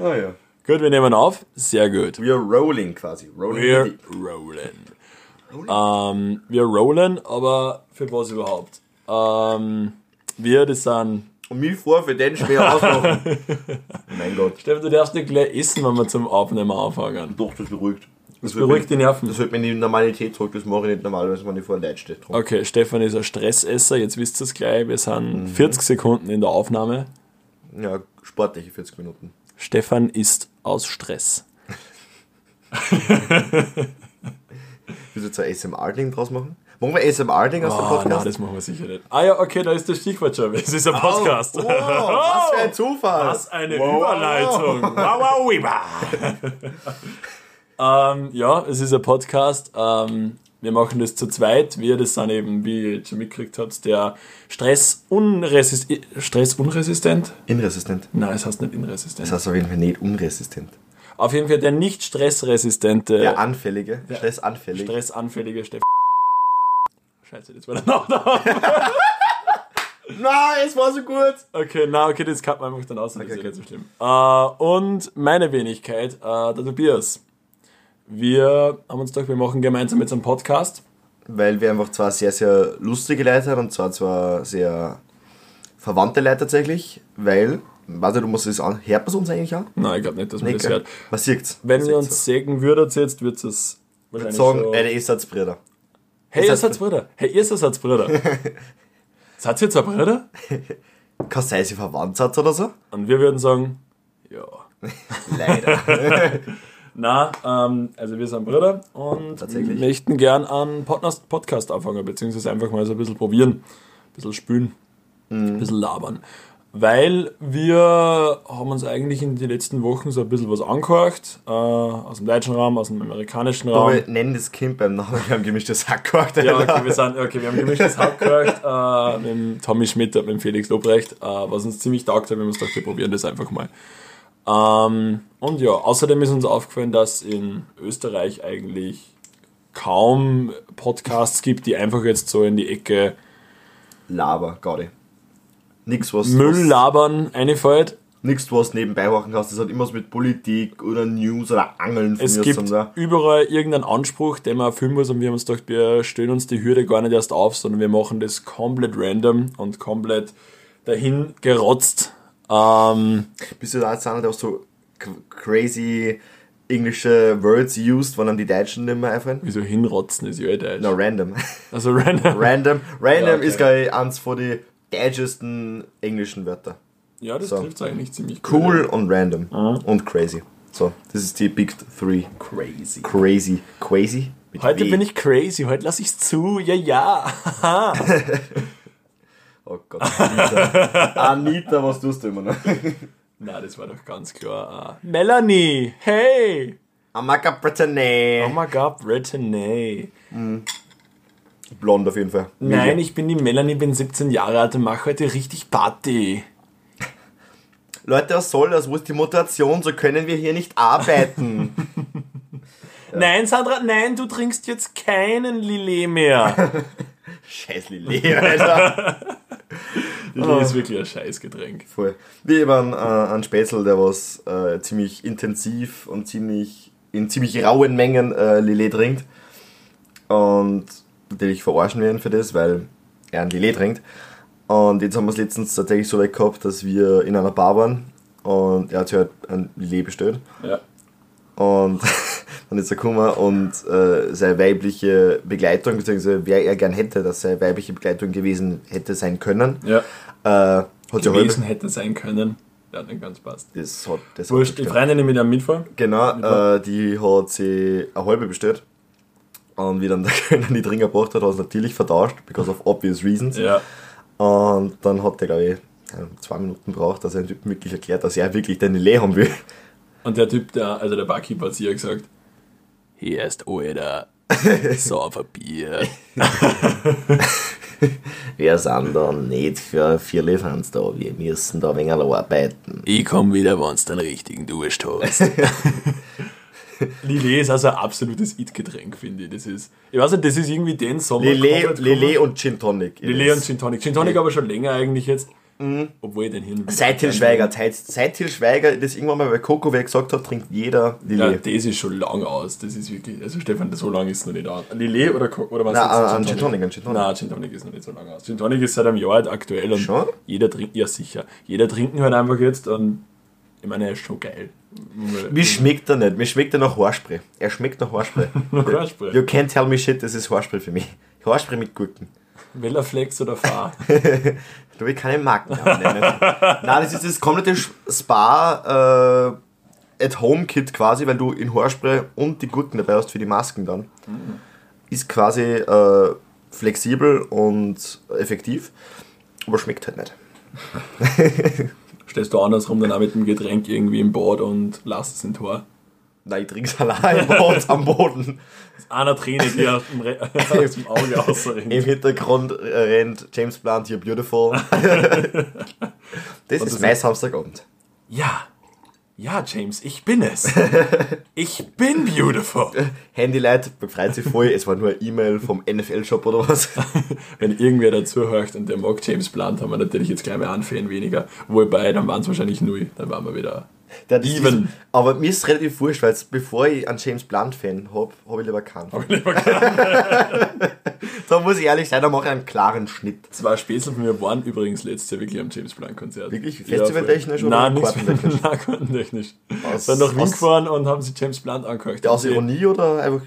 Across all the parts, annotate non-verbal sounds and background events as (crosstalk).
Ah ja. Gut, wir nehmen auf. Sehr gut. Are rolling quasi. Rolling. Wir with the- rollen. Ähm, wir rollen, aber für was überhaupt? Ähm, wir, das sind. Und mich vor für den schwer (laughs) ausmachen. mein Gott. Stefan, du darfst nicht gleich essen, wenn wir zum Aufnehmen anfangen. Doch, das beruhigt. Das, beruhigt die Nerven. Das hält mir in die Normalität zurück. Das mache ich nicht normalerweise, wenn ich vor Leid stehe. Okay, Stefan ist ein Stressesser, jetzt wisst ihr es gleich. Wir sind Mhm. 40 Sekunden in der Aufnahme. Ja, sportliche 40 Minuten. Stefan ist aus Stress. (laughs) Willst du jetzt ein ASMR-Ding draus machen? Machen wir ASMR-Ding aus dem Ah, Podcast? nein, das machen wir sicher nicht. Ah ja, okay, da ist das Stichwort schon. Es ist ein Podcast. Oh, was für ein Zufall! Was eine Wow, Überleitung. Wow, wow, wow. (laughs) ähm, ja, es ist ein Podcast. Ähm, wir machen das zu zweit. Wir, das sind eben, wie ihr jetzt schon mitgekriegt habt, der Stress, unresist Stress unresistent. Inresistent. Nein, es heißt nicht inresistent. Das heißt auf jeden Fall nicht unresistent. Auf jeden Fall der nicht stressresistente, Der Anfällige, Stressanfällige. stressanfällige Stefan. Scheiße, das war der Nachname. (laughs) Nein, es war so gut! Okay, na, okay, das kann man einfach dann aus, das ist okay. nicht so schlimm. Äh, und meine Wenigkeit, äh, der Tobias. Wir haben uns gedacht, wir machen gemeinsam jetzt einen Podcast. Weil wir einfach zwar sehr, sehr lustige Leute haben und zwar zwar sehr verwandte Leute tatsächlich, weil, warte, du musst das an, hört man es uns eigentlich an? Nein, ich glaube nicht, dass man Nee, das hört. Man sieht's. Wenn Man ihr uns sägen würdet jetzt, wird es wahrscheinlich sagen, so... ey, ist als Brüder. Hey, ihr seid Brüder. Hey, ihr seid Brüder. (laughs) seid ihr zwei Brüder? (laughs) Kann sein, sie verwandt seid oder so? Und wir würden sagen, ja. (laughs) Leider. Na, ähm, also wir sind Brüder und möchten gern einen Podcast, anfangen, beziehungsweise einfach mal so ein bisschen probieren, ein bisschen spülen, ein bisschen labern. Weil wir haben uns eigentlich in den letzten Wochen so ein bisschen was angehört, äh, aus dem deutschen Raum, aus dem amerikanischen Raum. Aber wir nennen das Kind beim Namen, wir haben gemischtes Hack gemacht. Ja, okay, wir, sind, okay, wir haben gemischtes Hack gehört äh, mit dem Tommy Schmidt und mit dem Felix Lobrecht, äh, was uns ziemlich taugt hat. Wir haben uns gedacht, wir probieren das einfach mal. Ähm, und ja, außerdem ist uns aufgefallen, dass in Österreich eigentlich kaum Podcasts gibt, die einfach jetzt so in die Ecke Laber, Gaudi. Nix, was. Müll labern einfällt. Nix, was nebenbei machen kannst. Das hat immer was mit Politik oder News oder Angeln von Es gibt da. überall irgendeinen Anspruch, den man erfüllen muss und wir haben uns gedacht, wir stellen uns die Hürde gar nicht erst auf, sondern wir machen das komplett random und komplett dahin gerotzt. Ähm, Bist du da jetzt einer, der auch so crazy englische Words used, wenn dann die Deutschen nicht mehr einfallen? wieso hinrotzen ist ja eh Deutsch. No, random. Also random. (laughs) random. Random Ja, okay. ist, glaube ich, eins von den deutschesten englischen Wörter. Ja, das So. trifft eigentlich ziemlich gut. Cool und random. Und crazy. So, das ist die Big Three. Crazy. Crazy. Crazy? Mit Heute W. bin ich crazy, heute lasse ich's zu. Ja, ja. (laughs) (laughs) Oh Gott. Anita, (laughs) Anita was tust du immer noch? (laughs) Na, das war doch ganz klar. Uh, Melanie, hey. Amaka Brittany. Oh my god, Brittany. Blond auf jeden Fall. Nein, ich bin die Melanie, bin 17 Jahre alt und mache heute richtig Party. Leute, was soll das? Wo ist die Motivation? So können wir hier nicht arbeiten. (laughs) Nein, Sandra, nein, du trinkst jetzt keinen Lillet mehr. Scheiß Lillet, Alter. (laughs) Lillet ist wirklich ein Scheißgetränk. Voll. Wie eben äh, ein Spätzl, der was äh, ziemlich intensiv und ziemlich in ziemlich rauen Mengen äh, Lillet trinkt. Und natürlich verarschen wir ihn für das, weil er ein Lillet trinkt. Und jetzt haben wir es letztens tatsächlich so weit gehabt, dass wir in einer Bar waren und er hat halt ein Lillet bestellt. Ja. Und (laughs) dann ist er gekommen und äh, seine weibliche Begleitung, beziehungsweise wer er gern hätte, dass seine weibliche Begleitung gewesen hätte sein können, Ja. äh, hat sie Gewesen hätte sein können. Ja, nicht ganz passt. Das hat, das Wurscht, hat die Freundin mit einem mitfahren. Genau, Mitfahren. äh, die hat sie eine halbe bestellt. Und wie dann der (laughs) Kölner die Trinker gebracht hat, hat er es natürlich vertauscht, because of obvious reasons. Ja. Und dann hat der, glaube ich, zwei Minuten braucht, dass er den Typen wirklich erklärt, dass er wirklich den Lillet haben will. Und der Typ, der, also der Barkeeper hat sich ja gesagt, hier ist Alter, (laughs) so ein Bier. (laughs) Wir sind da nicht für vier Lieferants da, wir müssen da ein wenig arbeiten. Ich komm wieder, wenn's den richtigen Durst hast. (laughs) Lillet ist also ein absolutes It-Getränk, finde ich. Das ist, ich weiß nicht, das ist irgendwie den Sommer Lillet, Lillet und Gin Tonic. Lillet und Gin Tonic. Gin Tonic aber schon länger eigentlich jetzt. Obwohl ich den hin. Seit Til Schweiger, seit, seit Til Schweiger das irgendwann mal bei Coco wer gesagt hat, trinkt jeder Ja, Lillet. das ist schon lang aus. Das ist wirklich. Also Stefan, so lange ist es noch nicht aus. Lillet oder, Co- oder was Nein, an Gin Tonic, an Gin Tonic. Nein, Gin Tonic ist noch nicht so lange aus. Gin Tonic ist seit einem Jahr halt aktuell und Schon? jeder trinkt, ja sicher. Jeder trinkt ihn halt einfach jetzt und ich meine, er ist schon geil. Mir schmeckt er nicht. Mir schmeckt er nach Haarspray. Er schmeckt nach Haarspray. (laughs) Nach Haarspray? You can't tell me shit, das ist Haarspray für mich. Haarspray mit Gurken. Wellerflex oder Fahr. (laughs) Da will ich keine Marken nennen. (laughs) Nein, das ist das komplette Spa äh, at Home Kit quasi, weil du in Haarspray und die Gurken dabei hast für die Masken dann. Ist quasi äh, flexibel und effektiv, aber schmeckt halt nicht. (laughs) Stellst du andersrum dann auch mit dem Getränk irgendwie im Bad und lass es in Tor. Nein, ich trinke es allein im (laughs) am Boden. Einer Träne, die aus dem, Re (laughs) aus dem Auge Im rausrinnt. Hintergrund rennt James Blunt, You're Beautiful. (laughs) das ist das mein Samstagabend. Ja. Ja, James, ich bin es. Ich bin beautiful. Handylight freut sich voll, es war nur eine E-Mail vom NFL-Shop oder was. Wenn irgendwer dazu hört und der mag James Blunt, haben wir natürlich jetzt gleich mal einen Fan weniger. Wobei, dann waren es wahrscheinlich null. Dann waren wir wieder. Der Even. Ist, aber mir ist es relativ wurscht, weil bevor ich einen James Blunt-Fan habe, habe ich lieber keinen. (laughs) Da muss ich ehrlich sein, da mache ich einen klaren Schnitt. Zwei Späßel von mir waren übrigens letztes Jahr wirklich am James Blunt Konzert. Wirklich? Ja, Festivaltechnisch voll. oder Nein, nichts kartentechnisch? (laughs) Nein, kartentechnisch. Sind nach Wien gefahren und haben sie James Blunt angehört. Aus Ironie oder einfach.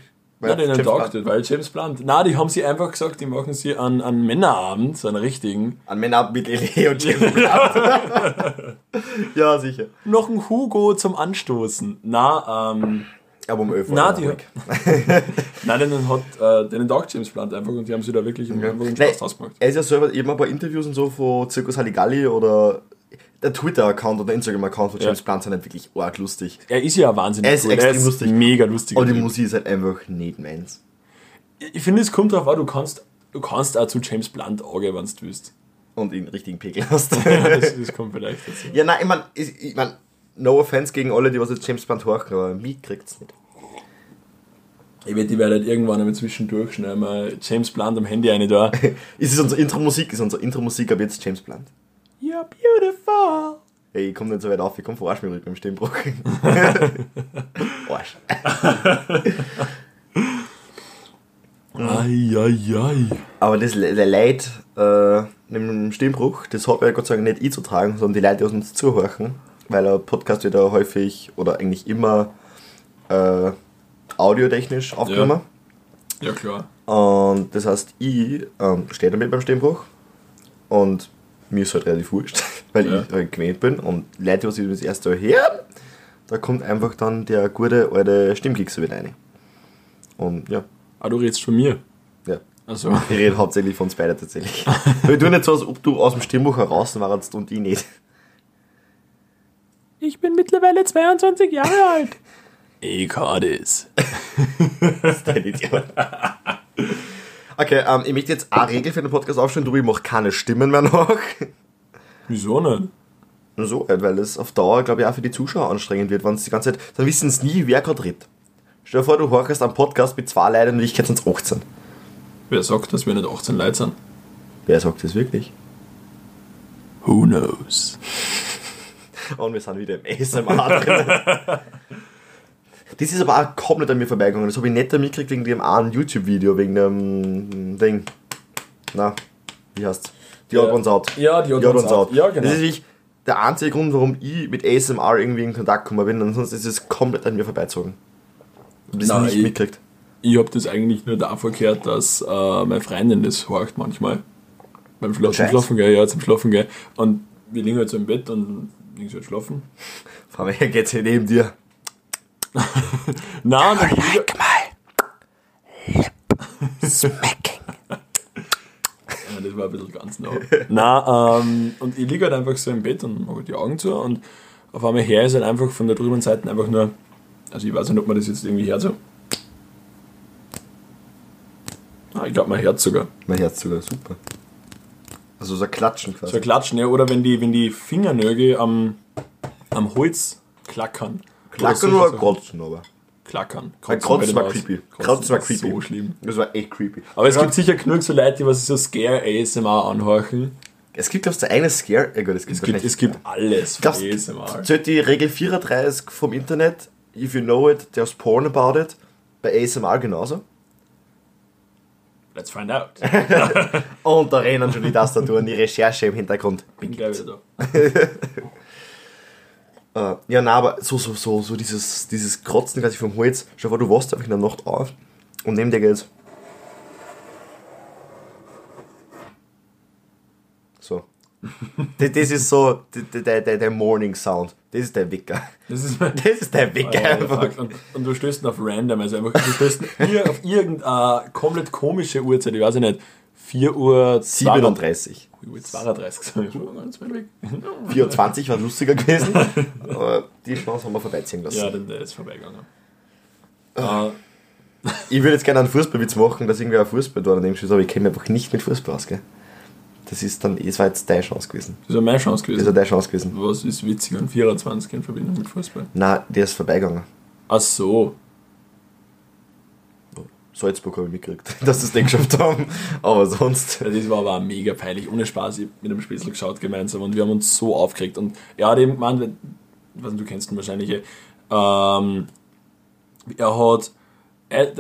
Nein, denen Blunt- das, weil James Blunt. Nein, die haben sie einfach gesagt, die machen sie an, an Männerabend, so einen richtigen. An Männer mit Lele und (laughs) James Blunt. (laughs) ja, sicher. Noch ein Hugo zum Anstoßen. Na, ähm, Aber um 11 Uhr. na, war die, weg. (laughs) nein, denen hat, äh, denen taugt James Blunt einfach und die haben sie da wirklich einfach einen Nein, Spaß ausgemacht. er ist ja selber eben ein paar Interviews und so von Circus Halligalli oder der Twitter-Account oder Instagram-Account von James Ja. Blunt sind halt wirklich arg lustig. Er ist ja wahnsinnig Er ist cool. extrem lustig. mega lustig. Aber die Musik ist halt einfach nicht meins. ich finde, es kommt darauf an, du kannst, du kannst auch zu James Blunt angehen, wenn du willst. Und ihn richtigen Pegel hast. (laughs) Ja, das, das kommt vielleicht dazu. ja, nein, ich mein, ich, ich mein, no offense gegen alle, die was jetzt James Blunt horchen, aber mich kriegt's nicht. Ich wette, die werden halt irgendwann einmal zwischendurch schnell mal James Blunt am Handy eine da. (laughs) Ist es unsere Intro-Musik? Ist unsere Intro-Musik ab jetzt James Blunt? You're beautiful. Ey, ich komm nicht so weit auf, ich komm verarsch mich mit dem Stimmbruch. (laughs) Arsch. Ai. Aber das der Leid äh, mit dem Stimmbruch, das hat ja Gott sei Dank nicht ich zu tragen, sondern die Leute, die uns zuhören, weil ein Podcast wird ja häufig oder eigentlich immer äh, audiotechnisch aufgenommen. Ja, klar. Und das heißt, ich ähm, stehe damit beim Stimmbruch und mir ist halt relativ wurscht, (laughs) weil Ja. ich halt gewählt bin und Leute, die das erste Mal hören, da kommt einfach dann der gute alte Stimmkicks wieder rein. Und ja, Ah, du redest von mir. ja. Also, Ich rede hauptsächlich von uns beiden tatsächlich. (laughs) Wir tun nicht so, als ob du aus dem Stimmbuch heraus warst und ich nicht. ich bin mittlerweile 22 Jahre alt. Ich kann das. (laughs) Dein Idiot. Okay, ähm, ich möchte jetzt eine Regel für den Podcast aufstellen, du, ich mache keine Stimmen mehr nach. Wieso nicht? So, halt, weil es auf Dauer, glaube ich, auch für die Zuschauer anstrengend wird, wenn es die ganze Zeit, dann wissen sie nie, wer gerade redet. Stell dir vor, du horchst einen Podcast mit zwei Leuten und Wirklichkeit sind es 18. Wer sagt, dass wir nicht 18 Leute sind? Wer sagt das wirklich? Who knows? Und wir sind wieder im ASMR drin. (laughs) Das ist aber auch komplett an mir vorbeigegangen. Das habe ich nicht mitgekriegt wegen dem einen YouTube-Video, wegen dem Ding. Na, wie heißt's? Odd Ja. Ones Out. Ja, The Odd Ones Out. Ja, genau. Das ist wirklich der einzige Grund, warum ich mit ASMR irgendwie in Kontakt gekommen bin. Ansonsten ist es komplett an mir vorbeizogen. Ich habe das nicht ich- mitgekriegt. Ich habe das eigentlich nur davor gehört, dass äh, meine Freundin das horcht manchmal. Beim Schla zum. Schlafen gehen, ja, zum Schlafen gehen. Und wir liegen halt so im Bett und liegen so halt schlafen. Frau, wer geht's hier neben dir? Nein, und ich, Smacking. ja, das war ein bisschen ganz nah. (laughs) Nein, ähm, und ich liege halt einfach so im Bett und mache halt die Augen zu und auf einmal her ist halt einfach von der drüben Seite einfach nur, also ich weiß nicht, ob man das jetzt irgendwie hört so. Ah, ich glaube, man hört sogar. Mein Herz sogar, super. Also so ein Klatschen quasi. So ein Klatschen, ja, oder wenn die, wenn die Fingernägel am, am Holz klackern. Klacken Oder Kotzen, aber. Klackern. Kotzen Kotzen war creepy. Kotzen war creepy. So schlimm. Das war echt creepy. Aber es Ja. gibt sicher genug so Leute, die was so Scare ASMR anhorchen. Es gibt, glaubst du, eine Scare. Ja, gut, es gibt, Es gibt, es gibt alles von Glaubst- ASMR. Zählt die Regel 34 vom Internet, if you know it, there's porn about it, bei ASMR genauso. Let's find out. (laughs) Und da rennen schon die Tastaturen, die Recherche im Hintergrund. Bin gleich wieder da. (laughs) Äh, ja, na, aber so, so, so, so dieses, dieses Krotzen quasi vom Holz. Schau mal, du wachst einfach in der Nacht auf und neben dir geht's. So. (laughs) das, das ist so der, der, der, Morning Sound. Das ist der Wecker. Das ist mein. (laughs) Das ist der Wecker Oh, einfach. und, und du stößt auf random, also einfach, du stößt ir- (laughs) auf irgendeine komplett komische Uhrzeit, ich weiß nicht, 4 Uhr 37. 4 Uhr 32, sag ich schon ganz weit weg. 24 war lustiger gewesen. aber die Chance haben wir vorbeiziehen lassen. Ja, denn der ist vorbeigegangen. Äh, Ich würde jetzt gerne einen Fußballwitz machen, dass irgendwer ein Fußball da daneben steht, aber ich kenne mich einfach nicht mit Fußball aus, gell? Das ist dann, das war jetzt deine Chance gewesen. das ist meine Chance Das ist gewesen. deine Chance gewesen. Was ist witzig an 24 in Verbindung mit Fußball? Nein, der ist vorbeigegangen. Ach so. Salzburg habe ich mitgekriegt, (laughs) dass sie es nicht geschafft haben. Aber sonst. Das war aber mega peinlich. Ohne Spaß, ich mit einem Spätzl geschaut gemeinsam und wir haben uns so aufgeregt. Und er hat eben gemeint, nicht, du kennst ihn wahrscheinlich, ähm, er hat, er,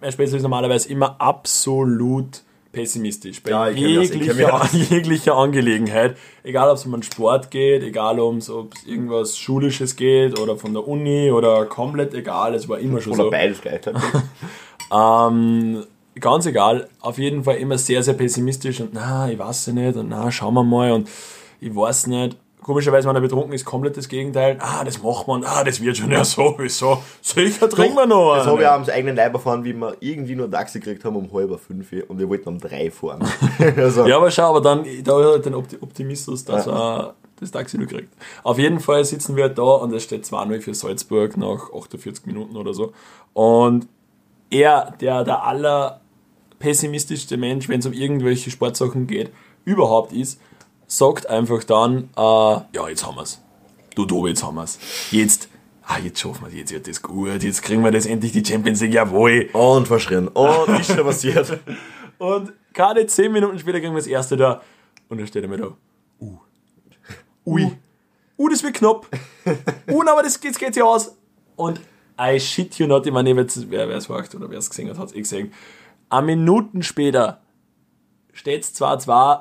mein Spätzl ist normalerweise immer absolut pessimistisch. Bei Ja, jeglicher, (laughs) jeglicher Angelegenheit. Egal, ob es um einen Sport geht, egal ob es irgendwas Schulisches geht oder von der Uni oder komplett egal. Es war immer schon Oder so. beides gleichzeitig. (laughs) Ähm, ganz egal, auf jeden Fall immer sehr, sehr pessimistisch und na, ich weiß ja nicht und na, schauen wir mal und ich weiß nicht. Komischerweise, wenn er betrunken ist, komplett das Gegenteil. Ah, das macht man, ah, das wird schon ja sowieso. Sicher trinken wir noch. Das habe ich auch am eigenen Leib erfahren, wie wir irgendwie nur ein Taxi gekriegt haben um halb fünf und wir wollten um drei fahren. (laughs) also, Ja, aber schau, aber dann, da den Opti- Optimismus, dass er das Taxi nur kriegt. Auf jeden Fall sitzen wir da und es steht 2-0 für Salzburg nach 48 Minuten oder so. Und er, der der aller pessimistischste Mensch, wenn es um irgendwelche Sportsachen geht, überhaupt ist, sagt einfach dann, äh, ja, jetzt haben wir's. Du Tobi, jetzt haben wir's. Jetzt, ah, jetzt schaffen wir's, jetzt wird das gut, jetzt kriegen wir das endlich die Champions League, jawohl. und verschrien. Und ist schon passiert. (laughs) Und gerade zehn Minuten später kriegen wir das erste da. Und dann steht er mir da. Uh. Ui. Uh, das wird knapp. Uh, aber das geht, geht ja aus. Und I shit you not, ich meine, wer es fragt oder wer es gesehen hat, hat es eh gesehen. Eine Minuten später steht es 2-2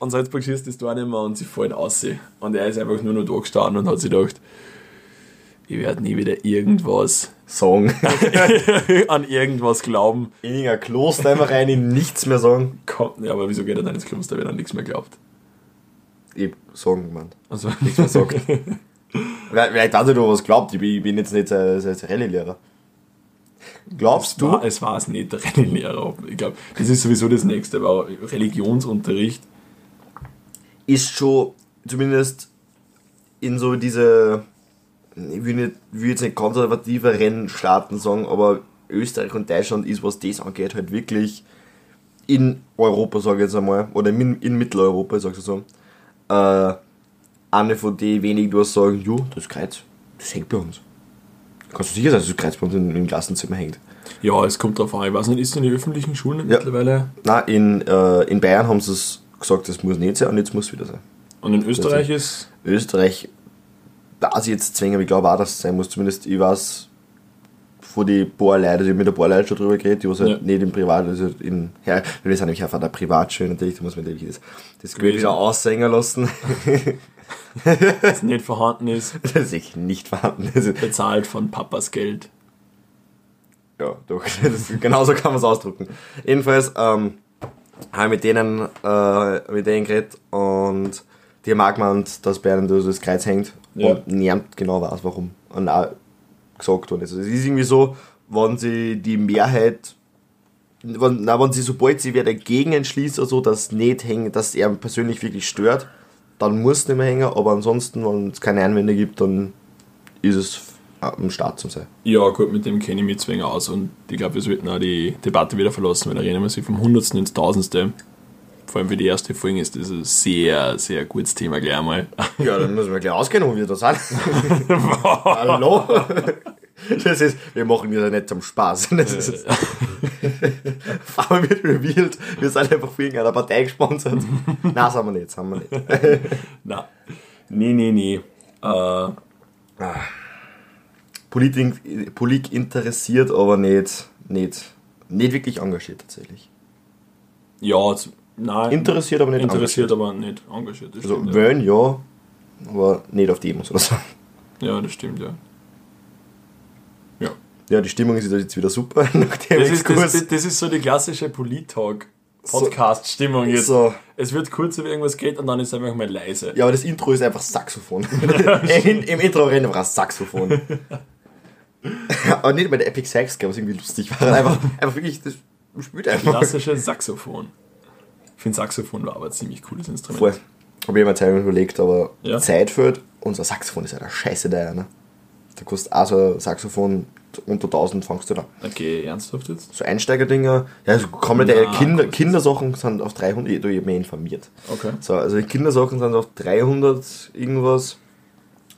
und Salzburg schießt das Tor nicht mehr und sie fallen aus. Und er ist einfach nur noch da gestanden und hat sich gedacht, ich werde nie wieder irgendwas Song. (laughs) an irgendwas glauben. In irgendein Kloster einfach rein, in nichts mehr sagen. Kommt, ja, aber wieso geht er dann ins Kloster, wenn er nichts mehr glaubt? Ich hab sagen gemeint. Also, Nichts mehr sagt. (laughs) Weil- Vielleicht hat er doch was glaubt. Ich bin, ich bin jetzt nicht sein, sein Rallye-Lehrer. Glaubst du? War, es war es nicht, der Rallye-Lehrer. Ich glaube, das ist sowieso das Nächste, aber Religionsunterricht. ist schon zumindest in so diese, ich will, nicht, will jetzt nicht konservativeren Staaten sagen, aber Österreich und Deutschland ist, was das angeht, halt wirklich in Europa, sage ich jetzt einmal, oder in, in Mitteleuropa, sagst du so, äh, eine von den wenigen, die sagen, jo, das Kreuz, das hängt bei uns. Kannst du sicher sein, dass das Kreuz bei uns im, im Klassenzimmer hängt. Ja, es kommt drauf an. Ich weiß nicht, ist es in den öffentlichen Schulen Ja. mittlerweile? Nein, in, äh, in Bayern haben sie es gesagt, das muss nicht sein und jetzt muss es wieder sein. Und in Österreich ist. Österreich weiß ich jetzt zwingen, aber ich glaube auch, dass es sein muss. Zumindest, ich weiß von den paar Leuten, also ich habe mit ein paar Leuten schon drüber geredet, die was halt Ja. nicht im Privat, also in, ja, wir sind nämlich einfach der Privatschule natürlich, da muss man natürlich das, das Geld wieder aussängen lassen, (laughs) (laughs) das nicht vorhanden ist, (laughs) das ist nicht vorhanden. Also, bezahlt von Papas Geld. ja, doch, das, genauso kann man es ausdrücken. Jedenfalls, ähm, habe ich mit denen, äh, mit denen geredet und die auch gemeint, dass da so das Kreuz hängt Ja. und niemand genau weiß, warum. Und auch gesagt worden ist. Also es ist irgendwie so, wenn sie die Mehrheit, wenn, na, wenn sie sobald sie wer dagegen entschließt, also dass nicht hängen, dass er persönlich wirklich stört, dann muss es nicht mehr hängen, aber ansonsten, wenn es keine Einwände gibt, dann ist es am Start zum sein. Ja, gut, mit dem kenne ich mich zwingend aus und ich glaube, wir sollten auch die Debatte wieder verlassen, weil da reden wir sich vom Hundertsten ins Tausendste. Vor allem für die erste Folge ist das ein sehr, sehr gutes Thema gleich einmal. Ja, dann müssen wir gleich auskennen, wo wir da sind. (laughs) Hallo? Das ist, wir machen das ja nicht zum Spaß. (laughs) Das ist, allem wird revealed, wir sind einfach für irgendeiner Partei gesponsert. (laughs) Nein, sind wir nicht, sind wir nicht. (laughs) Na, nee, nee, nee. Äh, Politik, Politik interessiert, aber nicht, nicht, nicht wirklich engagiert tatsächlich. ja, nein. Interessiert, aber nicht interessiert, aber nicht engagiert. Also stimmt, ja. wählen ja, aber nicht auf Demos oder so. ja, das stimmt, ja. Ja. Die Stimmung ist jetzt wieder super (laughs) nach dem Das ist, das, das ist so die klassische Polit-Talk-Podcast-Stimmung jetzt. So. Es wird kurz über irgendwas geht und dann ist einfach mal leise. Ja, aber das Intro ist einfach Saxophon. (laughs) (laughs) In, Im Intro rennt einfach ein Saxophon. aber nicht bei der Epic Sax was irgendwie lustig war. Einfach, einfach wirklich, das spielt einfach. Klassische Saxophon. Ich finde Saxophon war aber ein ziemlich cooles Instrument. Voll. Habe ich mir Zeit überlegt, aber Ja. Zeit fehlt. Unser Saxophon ist ja der Scheiße da, ne? Da kostet auch so ein Saxophon unter 1000 fangst du da. Okay, ernsthaft jetzt? So Einsteigerdinger, ja, so komplette Na, Kinder, Kindersachen sind auf 300, ich, ich hab mich informiert. Okay. So, also die Kindersachen sind auf 300 irgendwas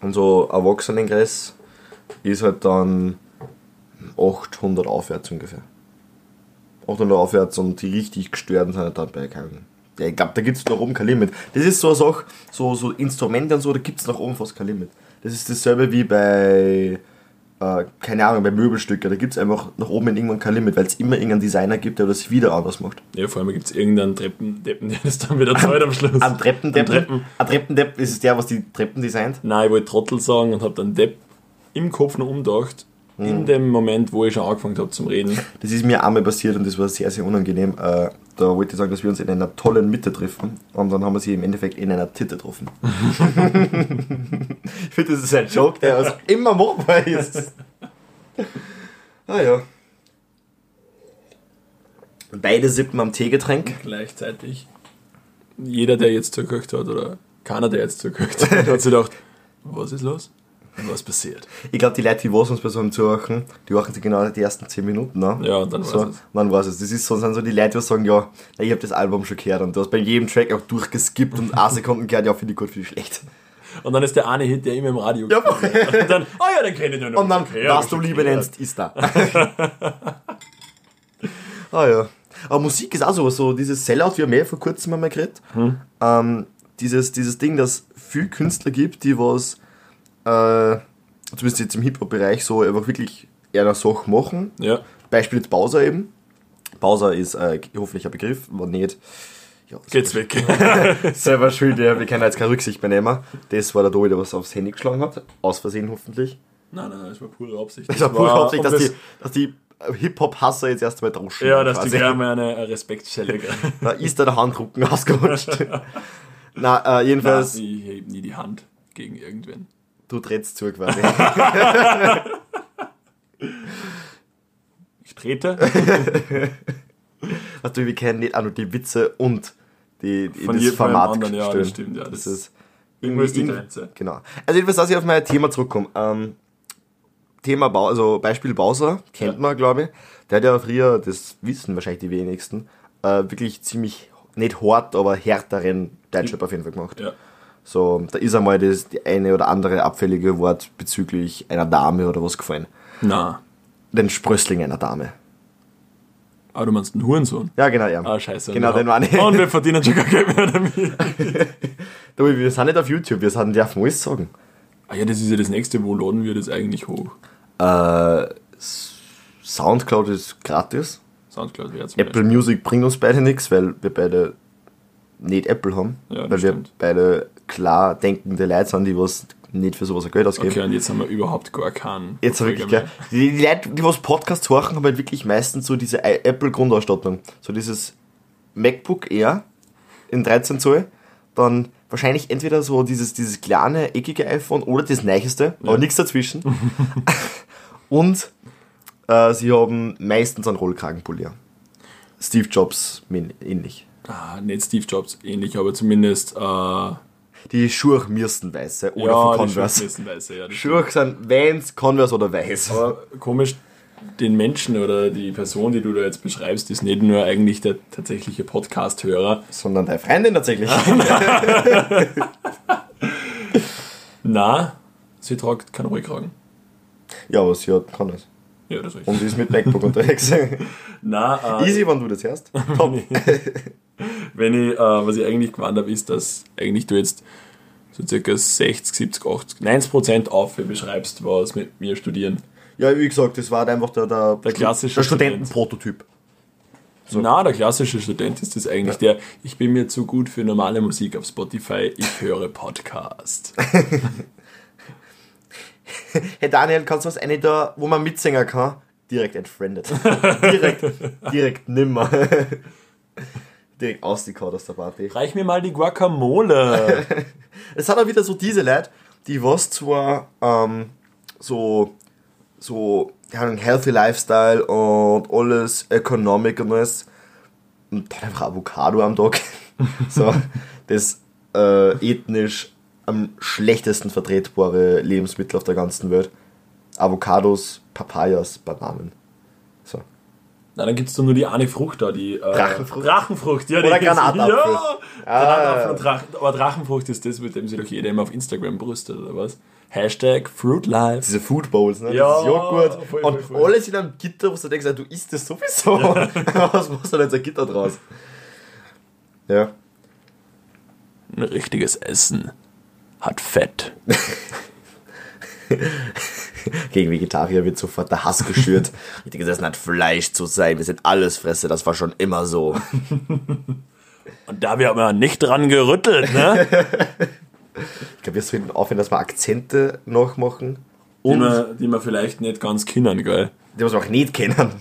und so Erwachsenenkreis ist halt dann 800 aufwärts ungefähr. 800 aufwärts und die richtig gestörten sind halt dann bei keinem. Ja, ich glaube, da gibt es nach oben kein Limit. Das ist so eine Sache, so, so Instrumente und so, da gibt es nach oben fast kein Limit. Das ist dasselbe wie bei, äh, keine Ahnung, bei Möbelstücken. Da gibt es einfach nach oben hin irgendwann kein Limit, weil es immer irgendeinen Designer gibt, der das wieder anders macht. Ja, vor allem gibt es irgendeinen Treppendeppen, der das dann wieder zahlt am Schluss. Ein Treppendepp. Ein Treppen. Ein Treppendepp ist es der, was die Treppen designt. Nein, ich wollte Trottel sagen und habe dann Depp im Kopf noch umgedacht. Hm. In dem Moment, wo ich schon angefangen habe zum Reden. Das ist mir einmal passiert und das war sehr, sehr unangenehm. Äh, da wollte ich sagen, dass wir uns in einer tollen Mitte treffen und dann haben wir sie im Endeffekt in einer Titte getroffen. (laughs) ich finde, das ist ein Joke, der also immer machbar ist. ah ja. Beide sippen am Teegetränk. Gleichzeitig. Jeder, der jetzt zugehört hat, oder keiner, der jetzt zugehört hat, hat sich gedacht, was ist los? Was passiert? Ich glaube, die Leute, die was uns bei so einem zuhören, die machen sich genau die ersten 10 Minuten an. Ja, und dann so, war's es. Dann war's es. Das ist so, sind so die Leute, die sagen, ja, ich habe das Album schon gehört und du hast bei jedem Track auch durchgeskippt und 8 Sekunden gehört, ja, finde ich gut, finde ich schlecht. Und dann ist der eine Hit, der immer im Radio Ja. Und dann, ah ja, den kenne ich ja noch. Und dann, Okay, was du Liebe gehört. nennst, ist da. (laughs) ah ja. Aber Musik ist auch sowas, so dieses Sellout, wir haben ja vor kurzem einmal geredet. Ähm, dieses, dieses Ding, dass viel Künstler gibt, die was, äh, zumindest jetzt im Hip-Hop-Bereich, so einfach wirklich eher eine Sache machen. Ja, Beispiel jetzt Bowser eben. Bowser ist äh, hoffentlich ein Begriff, war nicht. Ja, geht's weg. selber schuld, ja, wir können jetzt keine Rücksicht mehr nehmen. Das war der Tobi, der was aufs Handy geschlagen hat. Aus Versehen hoffentlich. nein, nein, das war pure Absicht. Das war pure Absicht, dass das- die, dass die Hip-Hop-Hasser jetzt erstmal drauschen. Ja, dass die gleich mal eine, kriegen. (laughs) Da ist da der Handrücken (laughs) ausgerutscht. Na, äh, Nein, jedenfalls, ich heb nie die Hand gegen irgendwen. Du trittst zu quasi. (laughs) Ich trete (laughs) du, wir kennen nicht auch nur die Witze und die, die Von das Format anderen, ja, das stimmt, ja, Das, das- ist irgendwo ist die Grenze. Genau. Also jedenfalls, dass ich auf mein Thema zurückkomme. Ähm, Thema Bau, also Beispiel Bowser, kennt Ja. man, glaube ich. Der hat ja früher, das wissen wahrscheinlich die wenigsten, äh, wirklich ziemlich, nicht hart, aber härteren Deutschrap auf jeden Fall gemacht. Ja. So, da ist einmal das die eine oder andere abfällige Wort bezüglich einer Dame oder was gefallen. Na, Den Sprössling einer Dame. aber du meinst einen Hurensohn? Ja, genau, ja. Ah, scheiße. Genau, wir den meine ich. Und wir verdienen schon gar Geld mehr damit. (laughs) Du, wir sind nicht auf YouTube, wir sind, dürfen alles sagen. Ah ja, das ist ja das nächste. Wo laden wir das eigentlich hoch? Äh, Soundcloud ist gratis. Soundcloud wäre Apple Music bringt uns beide nichts, weil wir beide nicht Apple haben. Ja, das weil wir stimmt. beide klar denkende Leute sind, die was nicht für sowas ein Geld ausgeben. Okay, und jetzt haben wir überhaupt gar keinen. Jetzt wirklich, gell? Die, die Leute, die was Podcasts hören, haben halt wirklich meistens so diese Apple-Grundausstattung. So dieses MacBook Air in 13 Zoll, dann wahrscheinlich entweder so dieses, dieses kleine, eckige iPhone oder das neueste, aber nichts dazwischen. (laughs) Und äh, sie haben meistens einen Rollkragenpulli. Steve Jobs ähnlich. Ah, nicht Steve Jobs ähnlich, aber zumindest. Äh, ja, Die Schuhe müssten weiße oder von die Converse. Schulknissenweise, ja. Schuhe sind Vans, Converse oder weiß. Aber komisch, den Menschen oder die Person, die du da jetzt beschreibst, ist nicht nur eigentlich der tatsächliche Podcast-Hörer. Sondern deine Freundin tatsächlich. (laughs) Na, sie tragt keinen Rollkragen. Ja, aber sie hat, kann das. Ja, das ist Und sie ist mit MacBook unterwegs. (laughs) Na, äh, Easy, wenn du das hörst. Top. (laughs) wenn ich, äh, was ich eigentlich gemeint habe, ist, dass eigentlich du jetzt so circa 60, 70, 80, 90 Prozent auf beschreibst, was mit mir studieren. Ja, wie gesagt, das war halt einfach der, der, Der klassische der Student. Studentenprototyp. Na, der klassische Student ist das eigentlich der, ich bin mir zu gut für normale Musik auf Spotify, ich höre Podcast. (laughs) Hey Daniel, kannst du was eine da, wo man mitsingen kann? Direkt entfriended. (laughs) direkt, direkt nimmer. Direkt ausgekaut aus der Party. Reich mir mal die Guacamole. (laughs) Es hat auch wieder so diese Leute, die was zwar ähm, so, so, einen healthy Lifestyle und alles Economic und alles und dann einfach Avocado am Tag. (laughs) so, das äh, ethnisch am schlechtesten vertretbare Lebensmittel auf der ganzen Welt. Avocados, Papayas, Bananen. Na, dann gibt es nur die eine Frucht da, die. Äh, Drachenfrucht? Drachenfrucht, ja. Oder Granatapfel. Ja, Ah. Granatapfel und Drachen. Aber Drachenfrucht ist das, mit dem sich doch jeder immer auf Instagram brüstet, oder was? Hashtag Fruit Life. Diese Food Bowls, ne? Ja, das Joghurt. voll, voll, und voll. alles in einem Gitter, wo du denkst, du isst das sowieso. (laughs) Was machst du denn jetzt ein Gitter draus? Ja. Ein richtiges Essen hat Fett. (laughs) Gegen Vegetarier wird sofort der Hass geschürt. (laughs) Richtiges Essen hat Fleisch zu sein. Wir sind alles Fresse, das war schon immer so. (laughs) Und da haben wir nicht dran gerüttelt, ne? (laughs) Ich glaube, wir sollten aufhören, dass wir Akzente nachmachen. die, Und wir, die wir vielleicht nicht ganz kennen, gell? die was wir auch nicht kennen.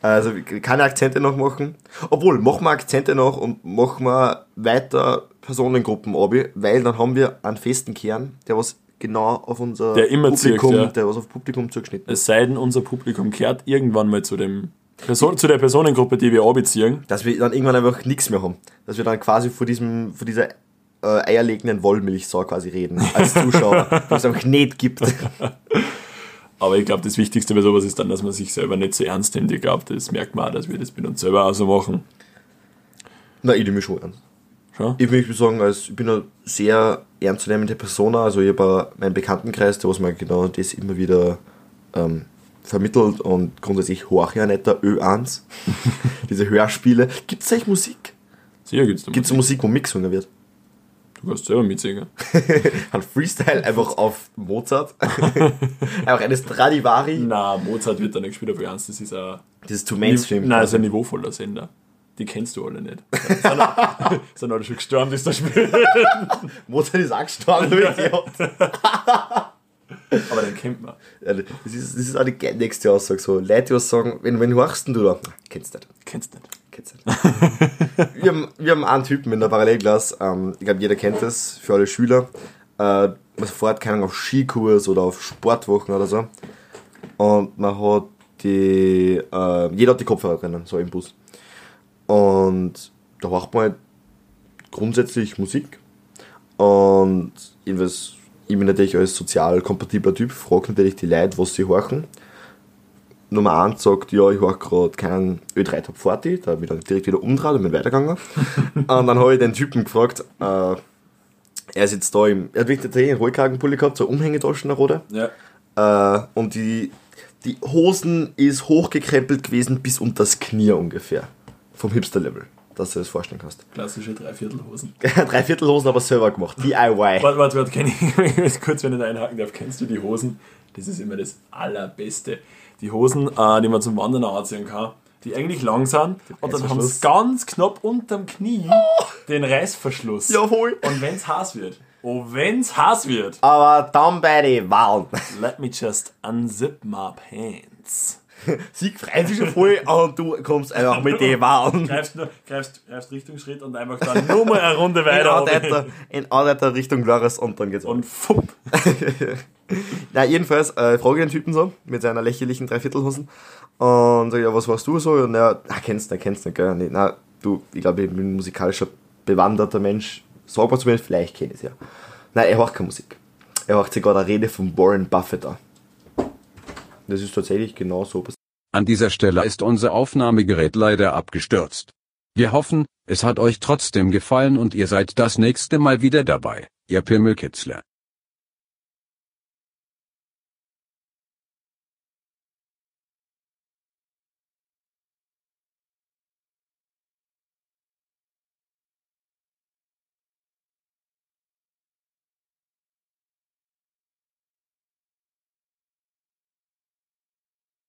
Also keine Akzente noch machen. Obwohl, machen wir Akzente noch und machen wir weiter Personengruppen abi, weil dann haben wir einen festen Kern, der was genau auf unser Der immer zirkt, Publikum, ja. der was auf Publikum zugeschnitten ist. Es sei denn, unser Publikum kehrt irgendwann mal zu dem Person, zu der Personengruppe, die wir anbeziehen. Dass wir dann irgendwann einfach nichts mehr haben. Dass wir dann quasi vor diesem, vor dieser äh, eierlegenden Wollmilchsau quasi reden, als Zuschauer, wo es einfach nicht gibt. (laughs) Aber ich glaube, das Wichtigste bei sowas ist dann, dass man sich selber nicht so ernst nimmt. Ich glaube, das merkt man auch, dass wir das mit uns selber auch so machen. Na, ich nehme mich schon ernst. Schon? Ich würde sagen, als, ich bin eine sehr ernstzunehmende Persona. Also ich habe meinen Bekanntenkreis, der was mir genau das immer wieder ähm, vermittelt und grundsätzlich höre ich ja nicht der Ö1. (laughs) Diese Hörspiele. Gibt es eigentlich Musik? Sicher gibt's da Gibt es Musik, wo mitgesungen wird? Du kannst selber mitsingen. (laughs) Ein Freestyle einfach auf Mozart. (laughs) einfach eine Stradivari. Na, Mozart wird da nicht gespielt auf Ernst. Das ist ein, Das ist zu Mainstream. Nein, das ist ein niveauvoller Sender. Die kennst du alle nicht. (laughs) Sind, alle- (laughs) sind alle schon gestorben, die es da spielen. (laughs) Mozart ist auch gestorben. du Idiot. Aber den kennt man. Ja, das, ist, das ist auch die nächste Aussage. So, Leute, die was sagen, wenn, wenn hörst du da? Kennst du nicht. Kennst nicht. Kennst du nicht. wir, haben, wir haben einen Typen in der Parallelklasse, ähm, ich glaube, jeder kennt das, für alle Schüler. Äh, man fährt, keine Ahnung, auf Skikurs oder auf Sportwochen oder so. Und man hat die, äh, jeder hat die Kopfhörer drinnen, so im Bus. Und da macht man halt grundsätzlich Musik. Und jedenfalls, ich bin natürlich als sozial kompatibler Typ, frage natürlich die Leute, was sie horchen. Nummer 1 sagt, ja, ich höre gerade keinen Ö3 Top 40, da bin ich dann direkt wieder umgedreht und bin weitergegangen. (laughs) und dann habe ich den Typen gefragt, äh, er sitzt da im, er hat wirklich einen Rollkragenpulli gehabt, so Umhängetaschen eine rote. Ja. Äh, und die, die Hosen ist hochgekrempelt gewesen bis unter das Knie ungefähr. Vom Hipster-Level, dass du das vorstellen kannst. Klassische Dreiviertelhosen. (laughs) Dreiviertelhosen aber selber gemacht, DIY. Warte, warte, warte, kenn ich, (laughs) kurz, wenn ich da einhaken darf, kennst du die Hosen? Das ist immer das Allerbeste. Die Hosen, äh, die man zum Wandern anziehen kann, die eigentlich lang sind und dann haben sie ganz knapp unterm Knie den Reißverschluss. Jawohl. Und wenn's heiß wird, oh, wenn's heiß wird, Aber dann bei den Wahlen. let me just unzip my pants. (laughs) Sie freuen sich schon voll und du kommst einfach mit den Wahlen. Greifst, nur, greifst, greifst Richtung Schritt und einfach dann nur mal eine Runde In weiter. Arbeiter, in Arbeiter Richtung Glorious und dann geht's Und fupp. (laughs) Na, jedenfalls, äh, frage ich den Typen so, mit seiner lächerlichen Dreiviertelhosen. Und sag, ja, was warst du so? Und er, ah, kennst du kennst du nicht, gell? Nee, na, du, ich glaube, ich bin ein musikalischer, bewanderter Mensch. Sag mal zu mir, vielleicht kenn ich es ja. Nein, er macht keine Musik. Er macht sich gerade eine Rede von Warren Buffett an. Das ist tatsächlich genau so passiert. An dieser Stelle ist unser Aufnahmegerät leider abgestürzt. Wir hoffen, es hat euch trotzdem gefallen und ihr seid das nächste Mal wieder dabei, ihr Pimmelkitzler.